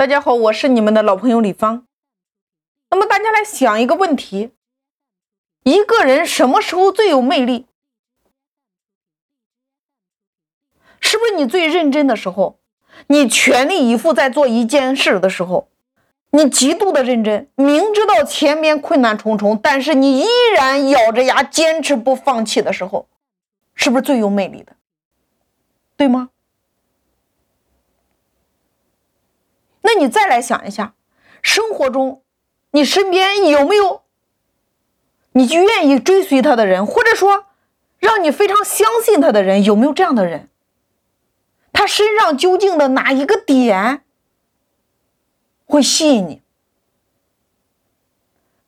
大家好，我是你们的老朋友李芳。那么大家来想一个问题：一个人什么时候最有魅力？是不是你最认真的时候？你全力以赴在做一件事的时候，你极度的认真，明知道前面困难重重，但是你依然咬着牙坚持不放弃的时候，是不是最有魅力的？对吗？那你再来想一下，生活中，你身边有没有你就愿意追随他的人，或者说让你非常相信他的人，有没有这样的人？他身上究竟的哪一个点会吸引你？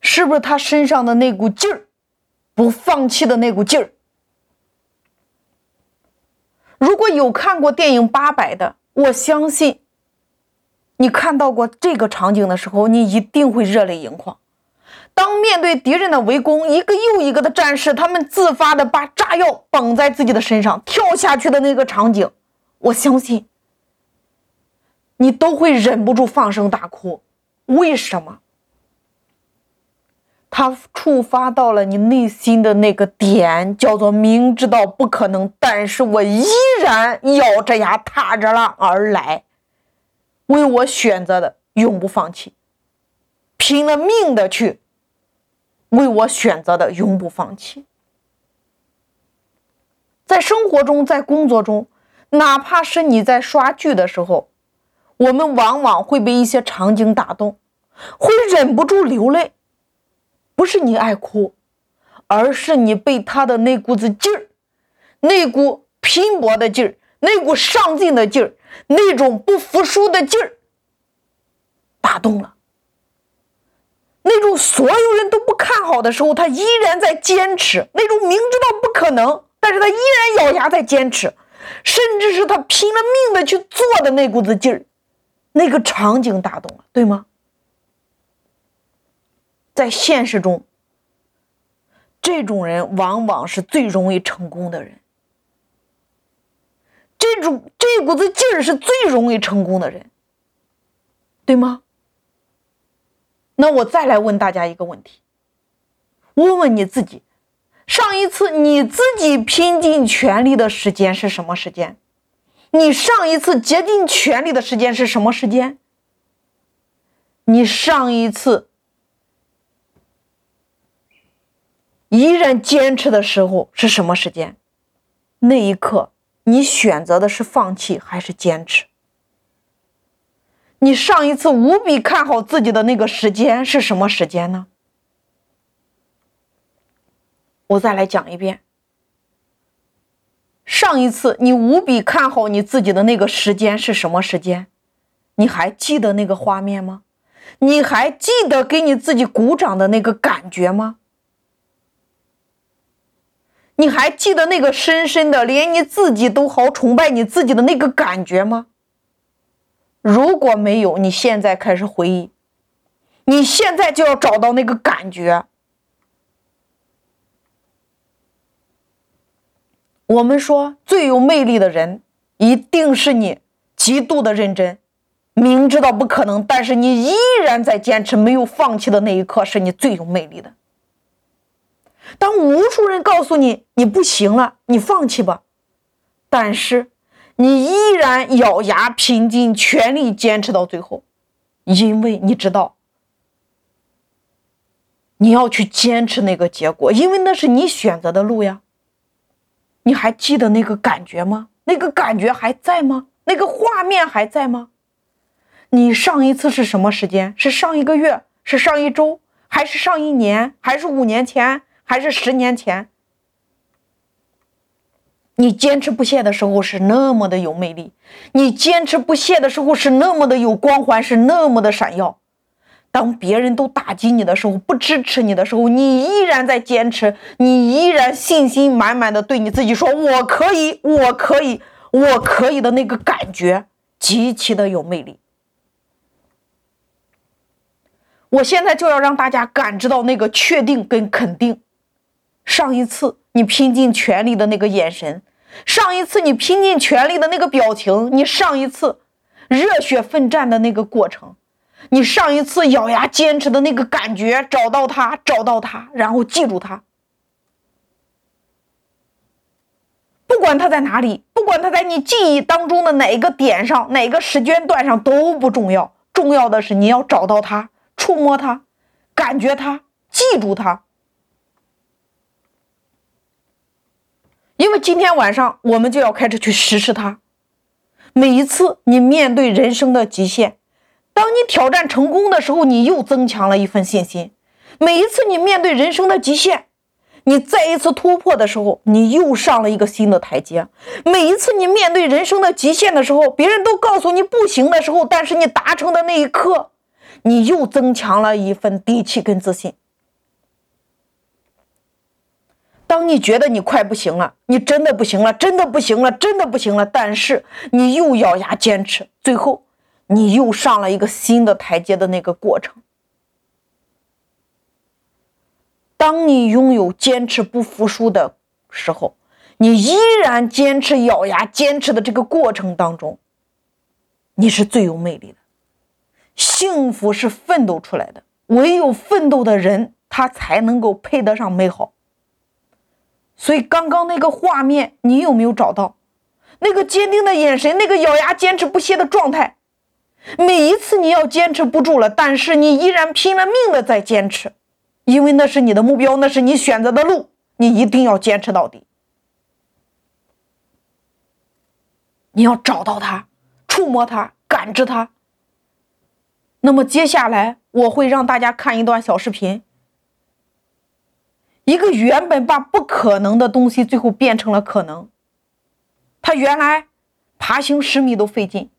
是不是他身上的那股劲儿，不放弃的那股劲儿？如果有看过电影《八佰》的，我相信。你看到过这个场景的时候，你一定会热泪盈眶。当面对敌人的围攻，一个又一个的战士，他们自发的把炸药绑在自己的身上，跳下去的那个场景，我相信你都会忍不住放声大哭。为什么？他触发到了你内心的那个点，叫做明知道不可能，但是我依然咬着牙踏着浪而来。为我选择的永不放弃，拼了命的去为我选择的永不放弃。在生活中，在工作中，哪怕是你在刷剧的时候，我们往往会被一些场景打动，会忍不住流泪。不是你爱哭，而是你被他的那股子劲儿，那股拼搏的劲儿。那股上进的劲儿，那种不服输的劲儿，打动了。那种所有人都不看好的时候，他依然在坚持；那种明知道不可能，但是他依然咬牙在坚持，甚至是他拼了命的去做的那股子劲儿，那个场景打动了，对吗？在现实中，这种人往往是最容易成功的人。这这股子劲儿是最容易成功的人，对吗？那我再来问大家一个问题，问问你自己，上一次你自己拼尽全力的时间是什么时间？你上一次竭尽全力的时间是什么时间？你上一次依然坚持的时候是什么时间？那一刻。你选择的是放弃还是坚持？你上一次无比看好自己的那个时间是什么时间呢？我再来讲一遍。上一次你无比看好你自己的那个时间是什么时间？你还记得那个画面吗？你还记得给你自己鼓掌的那个感觉吗？你还记得那个深深的，连你自己都好崇拜你自己的那个感觉吗？如果没有，你现在开始回忆，你现在就要找到那个感觉。我们说最有魅力的人，一定是你极度的认真，明知道不可能，但是你依然在坚持，没有放弃的那一刻，是你最有魅力的。当无数人告诉你你不行了，你放弃吧，但是你依然咬牙拼尽全力坚持到最后，因为你知道你要去坚持那个结果，因为那是你选择的路呀。你还记得那个感觉吗？那个感觉还在吗？那个画面还在吗？你上一次是什么时间？是上一个月？是上一周？还是上一年？还是五年前？还是十年前，你坚持不懈的时候是那么的有魅力，你坚持不懈的时候是那么的有光环，是那么的闪耀。当别人都打击你的时候，不支持你的时候，你依然在坚持，你依然信心满满的对你自己说：“我可以，我可以，我可以”的那个感觉极其的有魅力。我现在就要让大家感知到那个确定跟肯定。上一次你拼尽全力的那个眼神，上一次你拼尽全力的那个表情，你上一次热血奋战的那个过程，你上一次咬牙坚持的那个感觉，找到它，找到它，然后记住它。不管它在哪里，不管它在你记忆当中的哪个点上、哪个时间段上都不重要，重要的是你要找到它，触摸它，感觉它，记住它。因为今天晚上我们就要开始去实施它。每一次你面对人生的极限，当你挑战成功的时候，你又增强了一份信心。每一次你面对人生的极限，你再一次突破的时候，你又上了一个新的台阶。每一次你面对人生的极限的时候，别人都告诉你不行的时候，但是你达成的那一刻，你又增强了一份底气跟自信。当你觉得你快不行了，你真的不行了，真的不行了，真的不行了，但是你又咬牙坚持，最后你又上了一个新的台阶的那个过程。当你拥有坚持不服输的时候，你依然坚持咬牙坚持的这个过程当中，你是最有魅力的。幸福是奋斗出来的，唯有奋斗的人，他才能够配得上美好。所以，刚刚那个画面，你有没有找到？那个坚定的眼神，那个咬牙坚持不懈的状态。每一次你要坚持不住了，但是你依然拼了命的在坚持，因为那是你的目标，那是你选择的路，你一定要坚持到底。你要找到它，触摸它，感知它。那么接下来我会让大家看一段小视频。一个原本把不可能的东西，最后变成了可能。他原来爬行十米都费劲，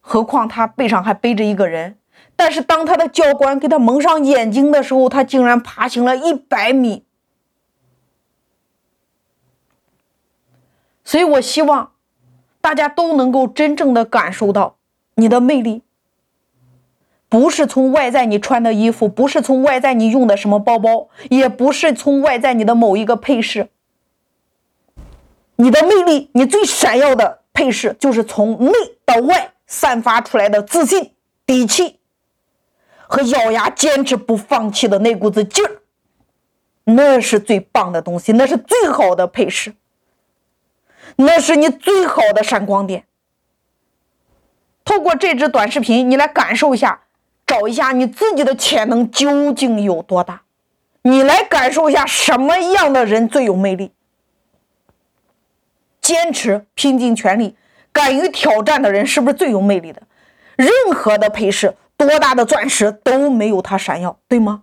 何况他背上还背着一个人。但是当他的教官给他蒙上眼睛的时候，他竟然爬行了一百米。所以我希望大家都能够真正的感受到你的魅力。不是从外在你穿的衣服，不是从外在你用的什么包包，也不是从外在你的某一个配饰。你的魅力，你最闪耀的配饰，就是从内到外散发出来的自信、底气和咬牙坚持不放弃的那股子劲儿。那是最棒的东西，那是最好的配饰，那是你最好的闪光点。透过这支短视频，你来感受一下。找一下你自己的潜能究竟有多大，你来感受一下什么样的人最有魅力。坚持、拼尽全力、敢于挑战的人是不是最有魅力的？任何的配饰，多大的钻石都没有它闪耀，对吗？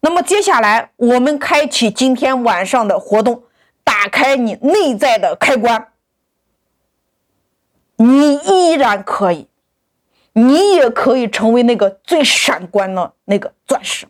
那么接下来我们开启今天晚上的活动，打开你内在的开关，你依然可以。你也可以成为那个最闪光的那个钻石。